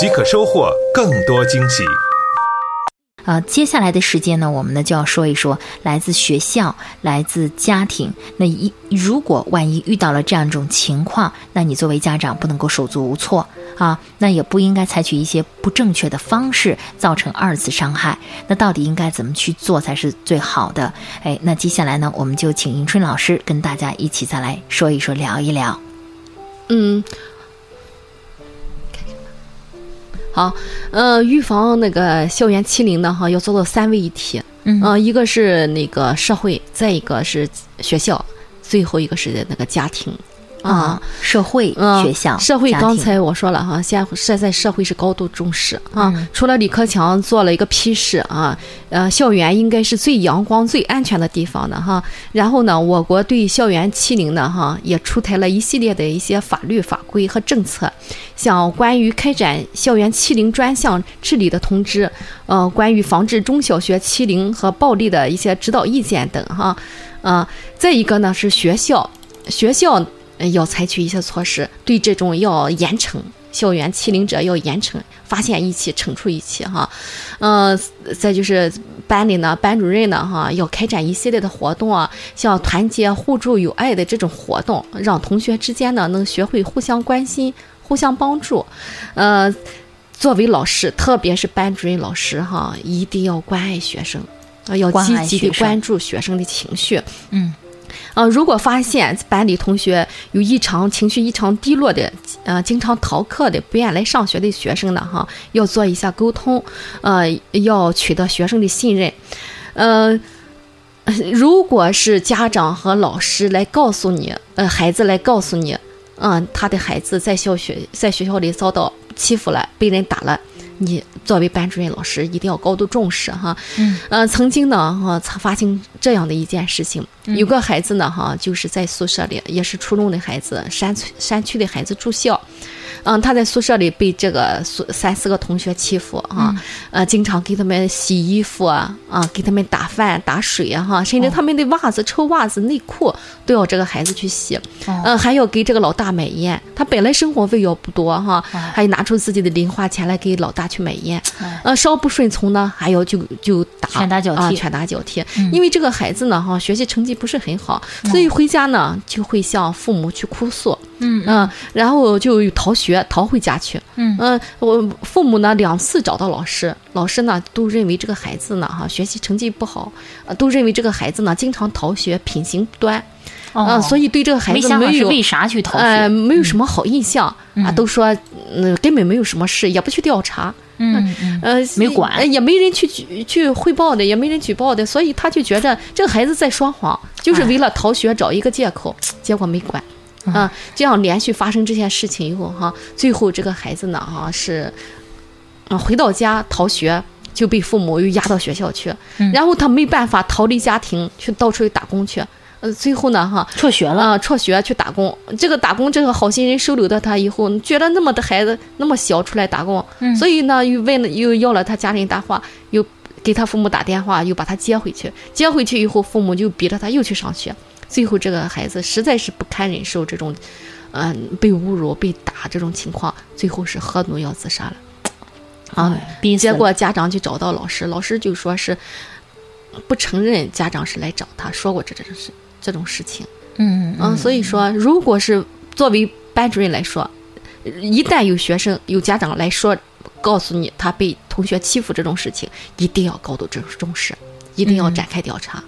即可收获更多惊喜。呃，接下来的时间呢，我们呢就要说一说来自学校、来自家庭。那一如果万一遇到了这样一种情况，那你作为家长不能够手足无措啊，那也不应该采取一些不正确的方式，造成二次伤害。那到底应该怎么去做才是最好的？哎，那接下来呢，我们就请迎春老师跟大家一起再来说一说、聊一聊。嗯。好，呃，预防那个校园欺凌呢，哈，要做到三位一体，嗯，一个是那个社会，再一个是学校，最后一个是那个家庭。啊，社会、学校、社会，刚才我说了哈，现现在社会是高度重视啊。除了李克强做了一个批示啊，呃，校园应该是最阳光、最安全的地方的哈。然后呢，我国对校园欺凌呢哈，也出台了一系列的一些法律法规和政策，像关于开展校园欺凌专项治理的通知，呃，关于防治中小学欺凌和暴力的一些指导意见等哈。啊，再一个呢是学校，学校。要采取一些措施，对这种要严惩校园欺凌者，要严惩，发现一起惩处一起哈。嗯，再就是班里呢，班主任呢哈，要开展一系列的活动啊，像团结互助友爱的这种活动，让同学之间呢能学会互相关心、互相帮助。呃，作为老师，特别是班主任老师哈，一定要关爱学生，要积极的关注学生的情绪。嗯。呃，如果发现班里同学有异常、情绪异常低落的，呃，经常逃课的、不愿来上学的学生呢，哈，要做一下沟通，呃，要取得学生的信任。呃，如果是家长和老师来告诉你，呃，孩子来告诉你，嗯，他的孩子在校学在学校里遭到欺负了，被人打了。你作为班主任老师一定要高度重视哈，嗯，呃，曾经呢哈，发生这样的一件事情，有个孩子呢哈，就是在宿舍里，也是初中的孩子，山区山区的孩子住校。嗯，他在宿舍里被这个宿三四个同学欺负啊，呃，经常给他们洗衣服啊，啊，给他们打饭打水啊，哈，甚至他们的袜子、臭袜子、内裤都要这个孩子去洗，嗯，还要给这个老大买烟。他本来生活费要不多哈，还拿出自己的零花钱来给老大去买烟。呃，稍不顺从呢，还要就就打，拳打脚踢，拳打脚踢。因为这个孩子呢，哈，学习成绩不是很好，所以回家呢就会向父母去哭诉。嗯嗯，然后就逃学，逃回家去。嗯嗯，我父母呢两次找到老师，老师呢都认为这个孩子呢哈学习成绩不好，都认为这个孩子呢经常逃学，品行不端。哦，所以对这个孩子没有为啥去逃学，没有什么好印象啊，都说嗯根本没有什么事，也不去调查。嗯嗯，呃没管，也没人去举去汇报的，也没人举报的，所以他就觉着这个孩子在说谎，就是为了逃学找一个借口，结果没管。啊，这样连续发生这件事情以后，哈，最后这个孩子呢，哈是，啊，回到家逃学就被父母又押到学校去，然后他没办法逃离家庭，去到处去打工去，呃，最后呢，哈，辍学了，啊，辍学去打工。这个打工，这个好心人收留的他以后，觉得那么的孩子那么小出来打工，所以呢，又问了，又要了他家人搭话，又给他父母打电话，又把他接回去。接回去以后，父母就逼着他又去上学。最后，这个孩子实在是不堪忍受这种，嗯，被侮辱、被打这种情况，最后是喝农药自杀了。啊，结果家长就找到老师，老师就说是不承认家长是来找他说过这这种事这种事情。嗯嗯。所以说，如果是作为班主任来说，一旦有学生、有家长来说，告诉你他被同学欺负这种事情，一定要高度重重视，一定要展开调查。嗯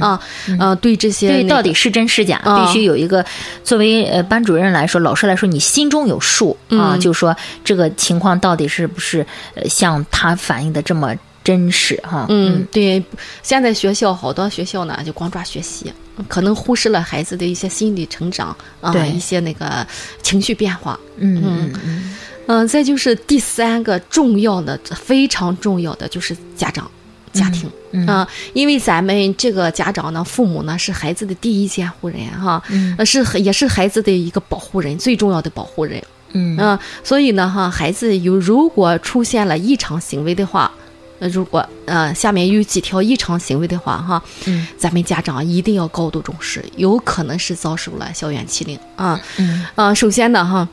啊，呃，对这些，对到底是真是假，必须有一个作为呃班主任来说，老师来说，你心中有数啊，就是说这个情况到底是不是呃像他反映的这么真实哈？嗯，对，现在学校好多学校呢，就光抓学习，可能忽视了孩子的一些心理成长啊，一些那个情绪变化。嗯嗯嗯。嗯，再就是第三个重要的、非常重要的就是家长、家庭。嗯啊，因为咱们这个家长呢，父母呢是孩子的第一监护人哈，嗯呃是也是孩子的一个保护人，最重要的保护人。嗯嗯、所以呢哈，孩子有如果出现了异常行为的话，呃，如果呃下面有几条异常行为的话哈，嗯咱们家长一定要高度重视，有可能是遭受了校园欺凌啊。嗯呃，首先呢哈，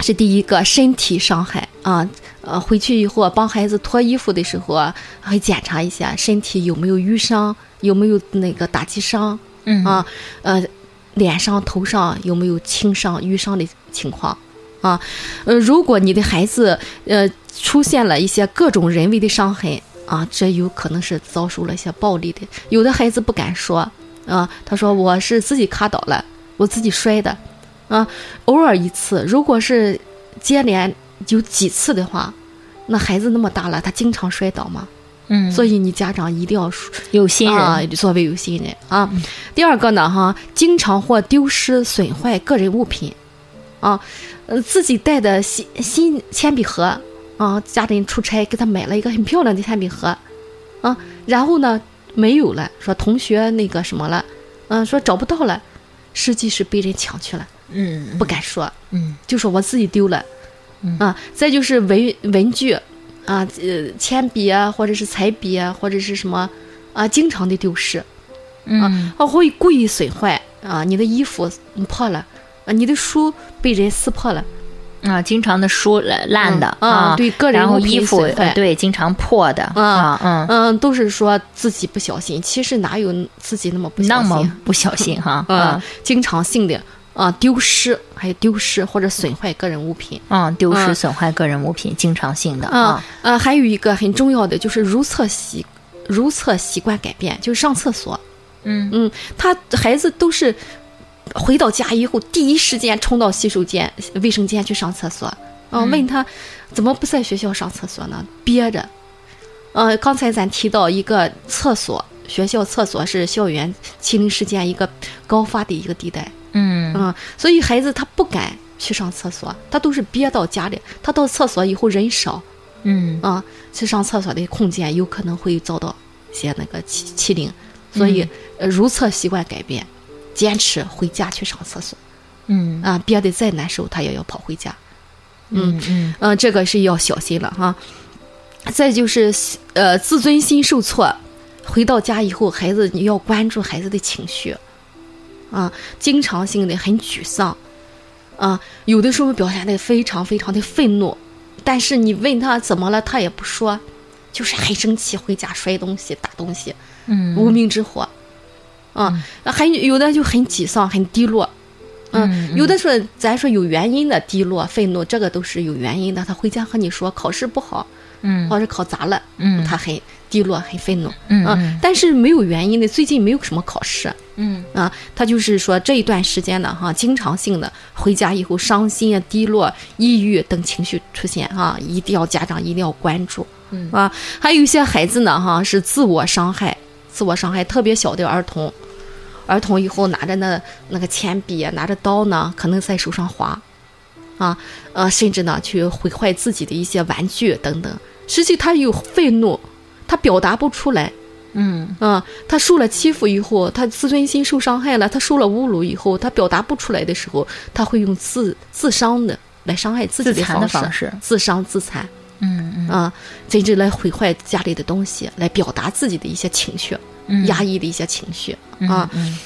是第一个身体伤害啊，呃，回去以后帮孩子脱衣服的时候啊，会检查一下身体有没有淤伤，有没有那个打击伤嗯啊，呃，脸上、头上有没有轻伤、瘀伤的情况啊？呃，如果你的孩子呃出现了一些各种人为的伤痕啊，这有可能是遭受了一些暴力的。有的孩子不敢说啊，他说我是自己卡倒了，我自己摔的啊，偶尔一次，如果是接连有几次的话。那孩子那么大了，他经常摔倒嘛，嗯，所以你家长一定要有心人。啊，作为有心人啊。第二个呢，哈，经常或丢失、损坏个人物品，啊，呃，自己带的新新铅笔盒啊，家人出差给他买了一个很漂亮的铅笔盒，啊，然后呢没有了，说同学那个什么了，嗯、说找不到了，实际是被人抢去了，嗯不敢说，嗯。就说我自己丢了，嗯。啊，再就是文文具，啊，呃，铅笔啊，或者是彩笔啊，或者是什么，啊，经常的丢失，嗯。啊，会故意损坏。啊，你的衣服破了，啊，你的书被人撕破了，啊，经常的书烂烂的嗯啊对个人然后衣服对经常破的啊啊嗯，嗯，都是说自己不小心，其实哪有自己那么不小心。那心？么不小心哈啊，经常性的啊丢失，还有丢失或者损坏个人物品。嗯，丢失嗯损坏个人物品，经常性的啊啊，呃，还有一个很重要的就是如厕习如厕习惯改变，就是上厕所。嗯嗯，他孩子都是回到家以后第一时间冲到洗手间、卫生间去上厕所。嗯，问他怎么不在学校上厕所呢？憋着。呃，刚才咱提到一个厕所，学校厕所是校园欺凌事件一个高发的一个地带。嗯。嗯，所以孩子他不敢去上厕所，他都是憋到家里。他到厕所以后人少，嗯。啊，去上厕所的空间有可能会遭到一些那个欺欺凌，所以、呃如厕习惯改变，坚持回家去上厕所。嗯。啊，憋得再难受他也要跑回家，嗯嗯嗯、这个是要小心了哈。再就是呃自尊心受挫，回到家以后，孩子你要关注孩子的情绪，啊，经常性的很沮丧，啊，有的时候表现的非常非常的愤怒，但是你问他怎么了，他也不说，就是很生气，回家摔东西、打东西，嗯无名之火，啊，还有的就很沮丧、很低落。嗯，有的说咱说有原因的低落、愤怒，这个都是有原因的。他回家和你说考试不好，嗯或者考砸了，嗯他很低落、很愤怒，啊嗯。嗯但是没有原因的，最近没有什么考试，嗯。啊，他就是说这一段时间呢，哈，经常性的回家以后伤心啊、低落、抑郁等情绪出现啊，一定要家长一定要关注，嗯。啊，还有一些孩子呢，哈，是自我伤害，自我伤害特别小的儿童，儿童以后拿着那那个铅笔啊，拿着刀呢，可能在手上划，啊，呃，甚至呢去毁坏自己的一些玩具等等，实际他有愤怒，他表达不出来。嗯。啊，他受了欺负以后，他自尊心受伤害了，他受了侮辱以后，他表达不出来的时候，他会用自自伤的来伤害自己的方方式。自伤自残。嗯嗯。啊，甚至来毁坏家里的东西，来表达自己的一些情绪，嗯。压抑的一些情绪。啊。嗯。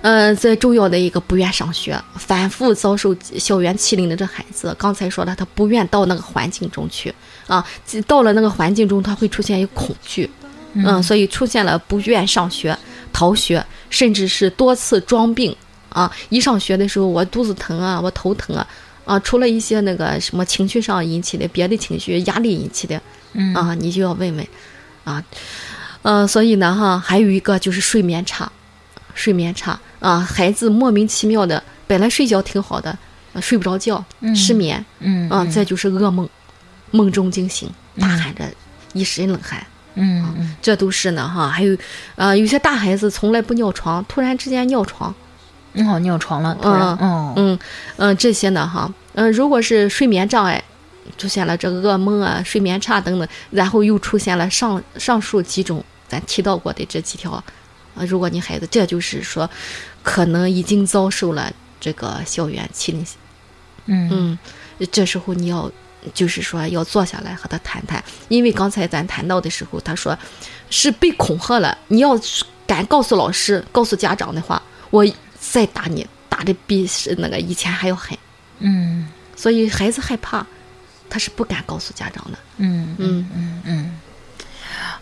嗯，最重要的一个不愿上学，反复遭受校园欺凌的这孩子，刚才说了，他不愿到那个环境中去啊，到了那个环境中，他会出现一个恐惧，嗯，所以出现了不愿上学、逃学，甚至是多次装病啊。一上学的时候，我肚子疼啊，我头疼啊，啊，除了一些那个什么情绪上引起的，别的情绪压力引起的，嗯啊，你就要问问啊，呃，所以呢，哈，还有一个就是睡眠差，睡眠差啊，孩子莫名其妙的，本来睡觉挺好的，呃睡不着觉，失眠，嗯啊，再就是噩梦，梦中惊醒，大喊着一身冷汗。嗯嗯。这都是呢哈，还有，呃，有些大孩子从来不尿床，突然之间尿床，嗯，哦，尿床了，突然，嗯哦，嗯嗯，这些呢哈，嗯，如果是睡眠障碍，出现了这个噩梦啊、睡眠差等等，然后又出现了上上述几种咱提到过的这几条，啊，如果你孩子这就是说，可能已经遭受了这个校园欺凌，嗯。嗯，这时候你要就是说要坐下来和他谈谈，因为刚才咱谈到的时候，他说是被恐吓了，你要敢告诉老师、告诉家长的话，我再打你，打的比是那个以前还要狠。嗯所以孩子害怕，他是不敢告诉家长的。嗯嗯嗯嗯。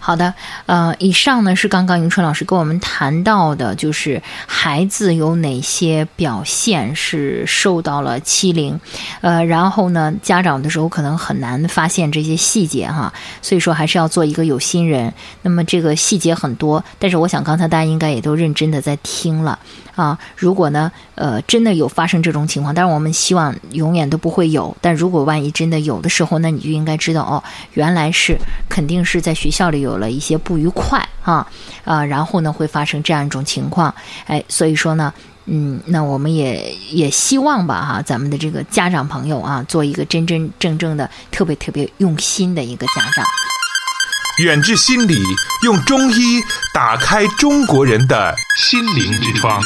好的，呃，以上呢是刚刚迎春老师跟我们谈到的，就是孩子有哪些表现是受到了欺凌，呃，然后呢，家长的时候可能很难发现这些细节哈，所以说还是要做一个有心人。那么这个细节很多，但是我想刚才大家应该也都认真的在听了啊。如果呢，呃，真的有发生这种情况，当然我们希望永远都不会有，但如果万一真的有的时候，那你就应该知道哦，原来是肯定是在学校里有了一些不愉快啊，啊，然后呢会发生这样一种情况，哎，所以说呢。嗯，那我们也也希望吧，哈，咱们的这个家长朋友啊，做一个真真正正的、特别特别用心的一个家长。远志心理用中医打开中国人的心灵之窗。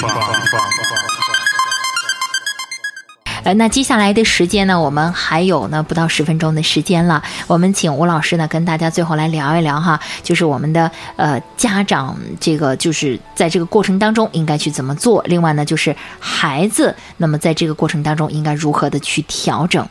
呃，那接下来的时间呢，我们还有呢不到十分钟的时间了。我们请吴老师呢跟大家最后来聊一聊哈，就是我们的呃家长这个就是在这个过程当中应该去怎么做，另外呢就是孩子，那么在这个过程当中应该如何的去调整。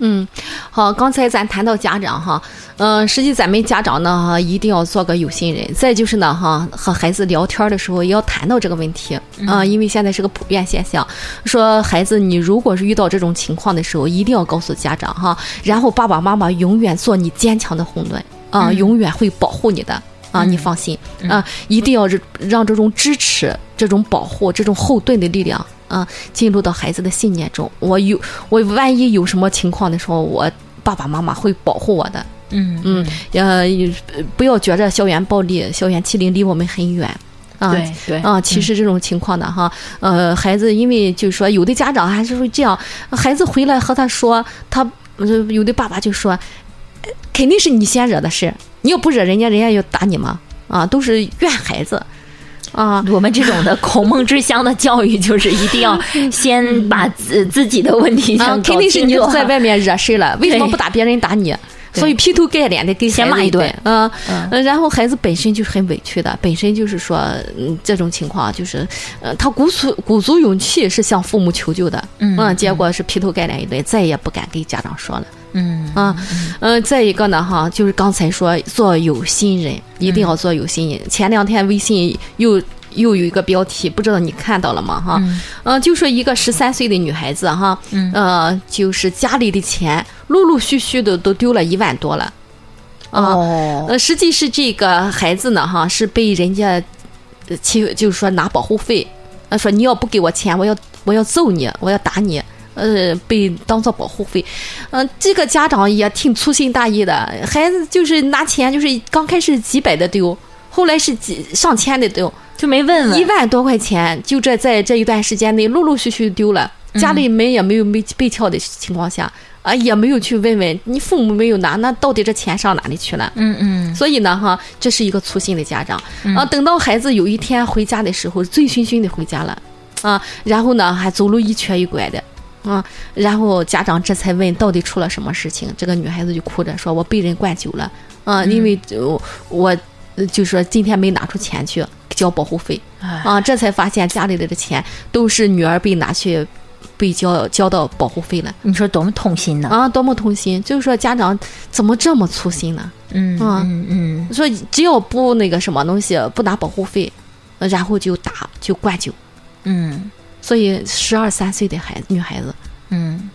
嗯，好，刚才咱谈到家长哈，嗯、实际咱们家长呢哈，一定要做个有心人。再就是呢哈，和孩子聊天的时候也要谈到这个问题啊、因为现在是个普遍现象，说孩子你如果是遇到这种情况的时候，一定要告诉家长哈，然后爸爸妈妈永远做你坚强的后盾啊、永远会保护你的。啊，你放心啊！一定要让让这种支持、这种保护、这种后盾的力量啊，进入到孩子的信念中。我有我万一有什么情况的时候，我爸爸妈妈会保护我的。嗯嗯，呃，不要觉着校园暴力、校园欺凌离我们很远。啊，对对啊，其实这种情况的哈，呃，孩子因为就是说，有的家长还是会这样，孩子回来和他说，他呃有的爸爸就说，呃肯定是你先惹的事，你要不惹人家，人家要打你吗？啊，都是怨孩子，啊，我们这种的孔孟之乡的教育，就是一定要 先把自自己的问题肯定是你在外面惹事了，为什么不打别人打你？所以劈头盖脸的给先骂一顿。嗯，嗯。呃然后孩子本身就是很委屈的，本身就是说，嗯，这种情况就是，呃，他鼓足鼓足勇气是向父母求救的，嗯。结果是劈头盖脸一顿，再也不敢给家长说了。嗯啊，嗯，再一个呢，哈，就是刚才说做有心人，一定要做有心人。前两天微信又又有一个标题，不知道你看到了吗？哈，嗯、就说一个十三岁的女孩子哈，嗯。呃，就是家里的钱陆陆续续的都丢了一万多了，啊，哦，呃，实际是这个孩子呢，哈，是被人家呃欺，就是说拿保护费，呃，说你要不给我钱，我要我要揍你，我要打你，呃，被当做保护费。嗯、这个家长也挺粗心大意的，孩子就是拿钱，就是刚开始几百的丢，后来是几上千的丢，就没问问一万多块钱，就这在这一段时间内陆陆续续丢了，家里门也没有没被撬的情况下，啊，也没有去问问你父母没有拿，那到底这钱上哪里去了？嗯嗯。所以呢，哈，这是一个粗心的家长。啊。等到孩子有一天回家的时候，醉醺醺的回家了，啊，然后呢还走路一瘸一拐的，啊，然后家长这才问到底出了什么事情。这个女孩子就哭着说：“我被人灌酒了，啊，因为呃我呃就说今天没拿出钱去交保护费，哎啊，这才发现家里的这钱都是女儿被拿去被交交到保护费了。”你说多么痛心呢？啊，多么痛心！就是说，家长怎么这么粗心呢？嗯啊嗯嗯说只要不那个什么东西，不拿保护费，呃然后就打就灌酒。嗯所以十二三岁的孩子，女孩子，嗯。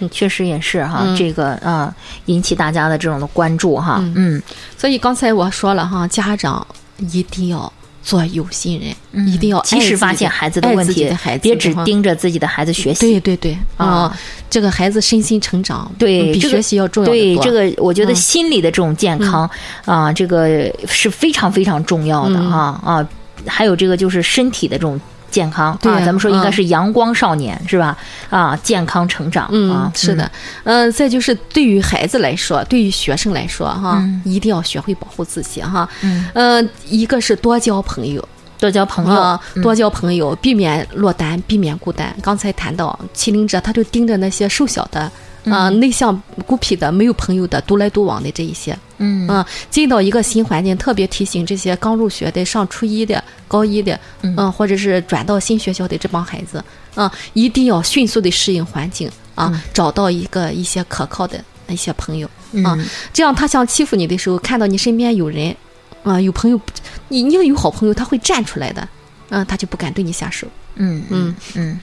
嗯，确实也是哈，嗯。这个啊引起大家的这种的关注哈，嗯。嗯。所以刚才我说了哈，家长一定要做有心人，嗯。一定要及时发现孩子的问题爱自己的孩，子别只盯着自己的孩子学习。对对对啊啊，这个孩子身心成长，对比学习要重要对这个，我觉得嗯。心理的这种健康、啊，这个是非常非常重要的嗯。啊啊，还有这个就是身体的这种健康对啊，咱们说应该嗯是阳光少年、是吧？啊，健康成长嗯啊，，是的，嗯、再就是对于孩子来说，对于学生来说，哈，嗯一定要学会保护自己，哈，嗯，呃，一个是多交朋友，多交朋友，多交朋友，避免落单，避免孤单。刚才谈到欺凌者，他就盯着那些瘦小的。啊、内向、孤僻的、没有朋友的、独来独往的这一些，嗯。嗯，进到一个新环境，特别提醒这些刚入学的、上初一的、高一的，嗯或者是转到新学校的这帮孩子，啊、一定要迅速的适应环境啊，找到一个一些可靠的一些朋友啊，嗯这样他想欺负你的时候，看到你身边有人，啊、有朋友，你你要有好朋友，他会站出来的，嗯、他就不敢对你下手。嗯嗯。嗯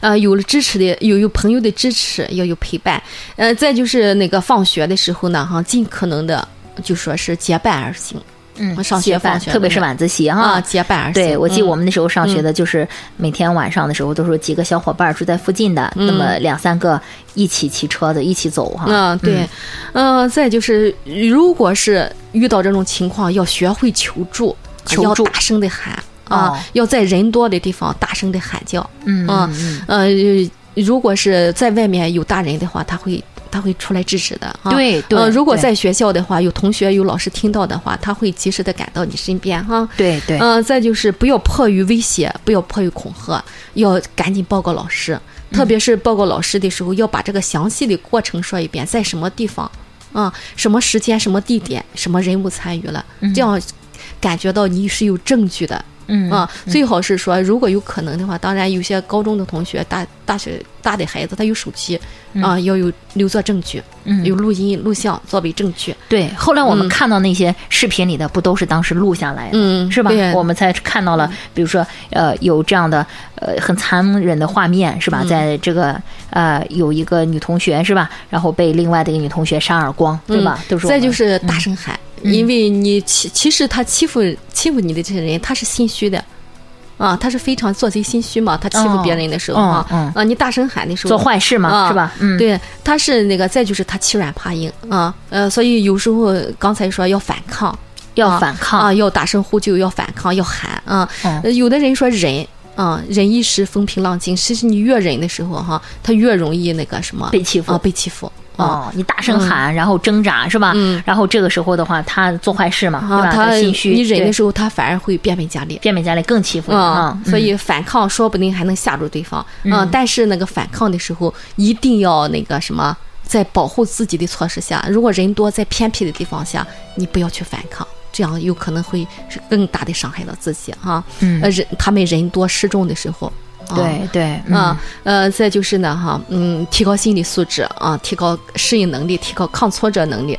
呃，有了支持的，有有朋友的支持，要有陪伴。呃，再就是那个放学的时候呢，哈，尽可能的就说是结伴而行嗯，上学放学特别是晚自习啊，哈。结伴而行。对，我记得嗯我们那时候上学的，就是每天晚上的时候，都是几个小伙伴住在附近的，那么两三个一起骑车子，一起走哈。嗯，对，嗯、再就是，如果是遇到这种情况，要学会求助，求助要大声的喊啊，哦要在人多的地方大声的喊叫。嗯呃，如果是在外面有大人的话，他会他会出来制止的。啊、对对呃，如果在学校的话，有同学有老师听到的话，他会及时的赶到你身边哈。对对，嗯、再就是不要迫于威胁，不要迫于恐吓，要赶紧报告老师。特别是报告老师的时候，要把这个详细的过程说一遍，在什么地方，啊、什么时间、什么地点、什么人物参与了，这样感觉到你是有证据的。嗯啊，最好是说，如果有可能的话，当然有些高中的同学、大大学大的孩子，他有手机啊，要有留作证据，嗯。有录音、录像作为证据。对，后来我们嗯。看到那些视频里的，不都是当时录下来的，嗯是吧？对？我们才看到了，比如说，呃，有这样的呃很残忍的画面，是吧？在这个呃有一个女同学是吧，然后被另外的一个女同学扇耳光，对吧？都是再就是大声喊，嗯因为你其其实他欺负欺负你的这些人，他是心虚的。啊，他是非常做贼心虚嘛，他欺负别人的时候啊，嗯啊，你大声喊的时候，做坏事嘛，啊是吧？嗯，对，他是那个，再就是他欺软怕硬啊，呃，所以有时候刚才说要反抗，要啊反抗啊，要大声呼救，要反抗，要喊啊。有的人说忍啊，忍一时风平浪静，其实你越忍的时候哈，他越容易那个什么被欺负啊，被欺负啊。哦，你大声喊，然后挣扎是吧？嗯然后这个时候的话，他做坏事嘛，对啊，吧？他心虚，你忍的时候，他反而会变本加厉。变本加厉，更欺负你啊啊！，所以反抗说不定还能吓住对方。嗯嗯，但是那个反抗的时候，一定要那个什么，在保护自己的措施下，如果人多在偏僻的地方下，你不要去反抗，这样有可能会是更大的伤害到自己哈。嗯呃，人他们人多势众的时候。啊。对对嗯。啊，呃，再就是呢，哈，嗯，提高心理素质啊，提高适应能力，提高抗挫折能力，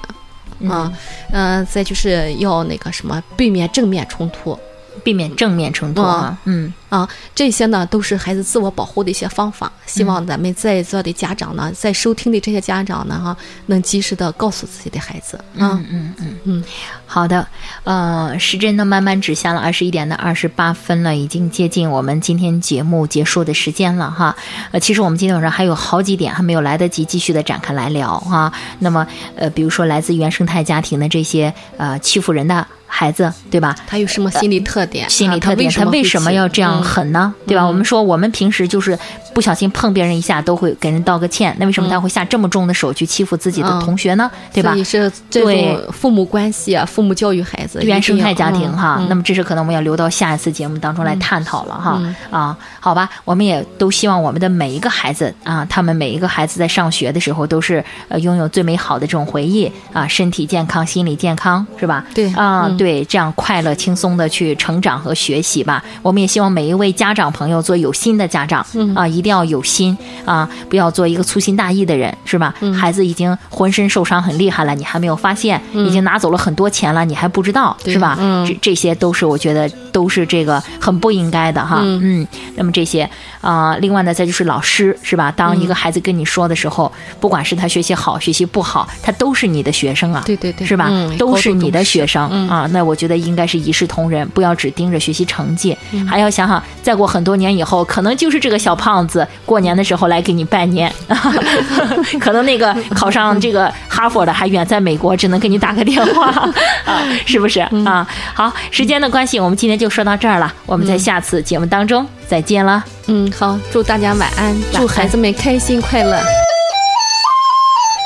啊，嗯、再就是要那个什么，避免正面冲突，避免正面冲突啊，嗯啊，这些呢都是孩子自我保护的一些方法。希望咱们在座的家长呢，在收听的这些家长呢，哈，能及时的告诉自己的孩子啊。嗯嗯嗯嗯，好的，呃，时针呢慢慢指向了二十一点的二十八分了，已经接近我们今天节目结束的时间了哈。呃，其实我们今天晚上还有好几点还没有来得及继续的展开来聊哈。那么呃，比如说来自原生态家庭的这些呃欺负人的孩子，对吧？他有什么心理特点？啊心理特点，他他为什么要这样嗯。狠呢？对吧？我们说我们平时就是不小心碰别人一下，都会给人道个歉，那为什么他会下这么重的手去欺负自己的嗯。同学呢？对吧？是这对。种父母关系啊，父母教育孩子，原生态家庭哈，嗯。那么这是可能我们要留到下一次节目当中来探讨了哈、啊，好吧，我们也都希望我们的每一个孩子啊，他们每一个孩子在上学的时候都是呃拥有最美好的这种回忆啊，身体健康，心理健康是吧？对。啊，嗯对，这样快乐轻松的去成长和学习吧。我们也希望每一位家长朋友做有心的家长、啊，一定要有心啊，不要做一个粗心大意的人是吧？孩子已经浑身受伤很厉害了，你还没有发现，已经拿走了很多钱了，你还不知道是吧？嗯这这些都是我觉得都是这个很不应该的哈。嗯那么这些啊、另外呢，再就是老师是吧？当一个孩子跟你说的时候，不管是他学习好学习不好，他都是你的学生啊，对对对是吧？嗯都是你的学生、啊。那我觉得应该是一视同仁，不要只盯着学习成绩，还要想想啊，再过很多年以后，可能就是这个小胖子过年的时候来给你拜年，可能那个考上这个哈佛的还远在美国，只能给你打个电话 啊，是不是啊？好，时间的关系，我们今天就说到这儿了，我们在下次节目当中再见了。嗯，好，祝大家晚安，祝孩子们开心快乐。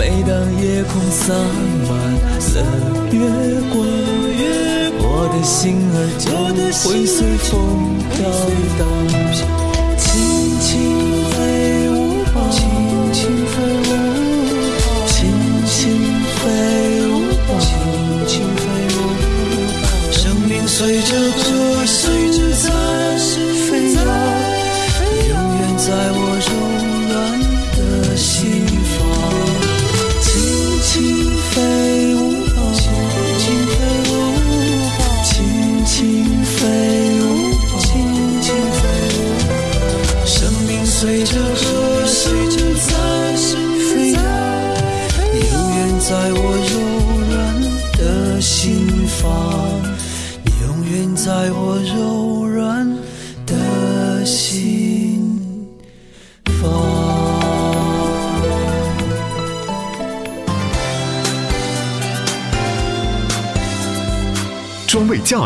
每当夜空洒满了月光，我的心儿就会随风飘荡，轻轻飞舞吧，轻轻飞舞吧，轻轻飞舞吧，轻轻飞舞吧，生命随着歌声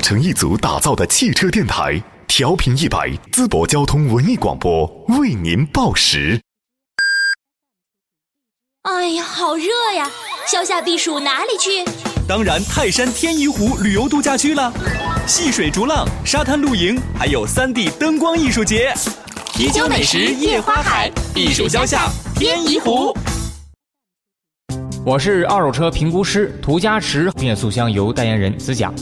专为驾乘一族打造的汽车电台，调频一百，淄博交通文艺广播为您报时。哎呀，好热呀！消夏避暑哪里去？当然，泰山天怡湖旅游度假区了，戏水逐浪、沙滩露营，还有三 D 灯光艺术节，啤酒美食夜花海，避暑消夏天怡湖。我是二手车评估师涂家驰变速箱油代言人子甲。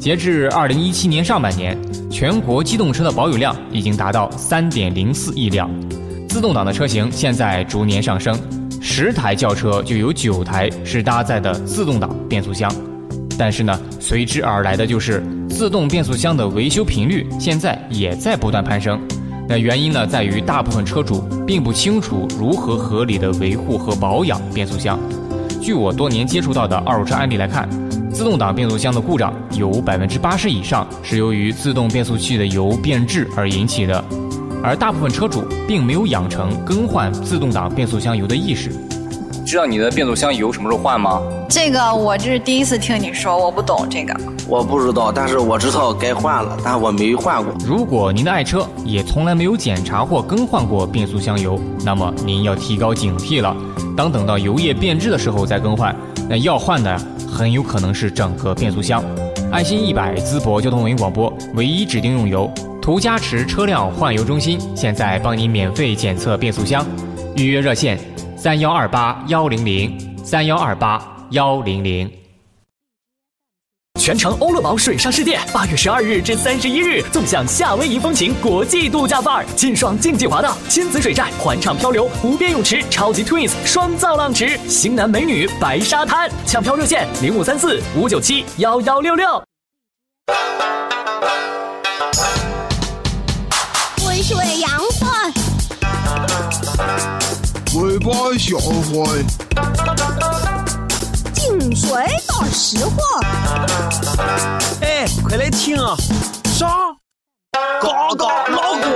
截至二零一七年上半年，全国机动车的保有量已经达到三点零四亿辆，自动挡的车型现在逐年上升，十台轿车就有九台是搭载的自动挡变速箱。但是呢，随之而来的就是自动变速箱的维修频率现在也在不断攀升。那原因呢，在于大部分车主并不清楚如何合理的维护和保养变速箱。据我多年接触到的二手车案例来看，自动挡变速箱的故障有百分之八十以上是由于自动变速器的油变质而引起的，而大部分车主并没有养成更换自动挡变速箱油的意识。知道你的变速箱油什么时候换吗？这个我这是第一次听你说，我不懂这个。我不知道，但是我知道该换了，但我没换过。如果您的爱车也从来没有检查或更换过变速箱油，那么您要提高警惕了。当等到油液变质的时候再更换，那要换的很有可能是整个变速箱。爱心一百淄博交通文艺广播唯一指定用油途家驰车辆换油中心，现在帮您免费检测变速箱，预约热线三幺二八幺零零三幺二八幺零零。全程欧乐堡水上世界，八月十二日至三十一日，纵享夏威夷风情国际度假范儿，劲爽竞技滑道、亲子水寨、环畅漂流、无边泳池、超级 Twins 双造浪池、型男美女白沙滩，抢票热线零五三四五九七幺幺六六。温水洋饭，尾巴小坏。净水大实话。哎，快来听啊！啥？嘎嘎老广。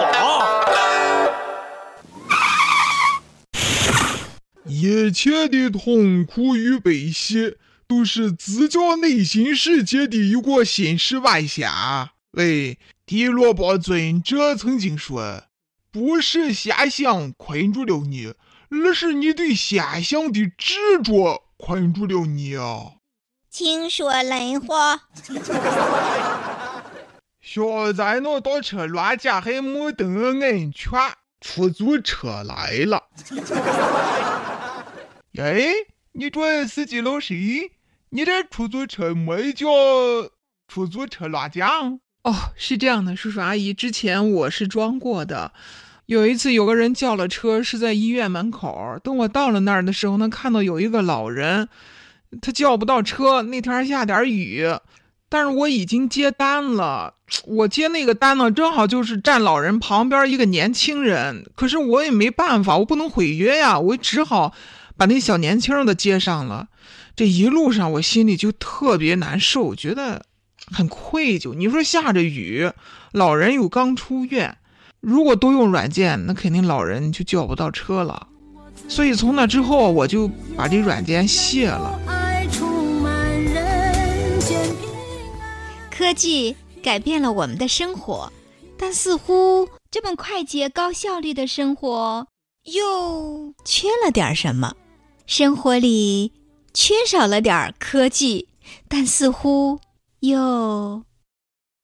一切的痛苦与悲喜，都是自家内心世界的一个现实外显。喂，迪罗巴尊者曾经说：“不是现象困住了你，而是你对现象的执着。”困住了你啊！请说人话。现在那倒车乱架还没等安全，出租车来了。哎，你这司机老师，你这出租车没叫出租车乱讲？哦，是这样的，叔叔阿姨，之前我是装过的。有一次有个人叫了车，是在医院门口。等我到了那儿的时候呢，看到有一个老人，他叫不到车。那天下点雨，但是我已经接单了。我接那个单呢，正好就是站老人旁边一个年轻人。可是我也没办法，我不能毁约呀，我只好把那小年轻的接上了。这一路上我心里就特别难受，觉得很愧疚。你说下着雨，老人又刚出院。如果都用软件，那肯定老人就叫不到车了。所以从那之后，我就把这软件卸了。科技改变了我们的生活，但似乎这么快捷高效率的生活又缺了点什么。生活里缺少了点科技，但似乎又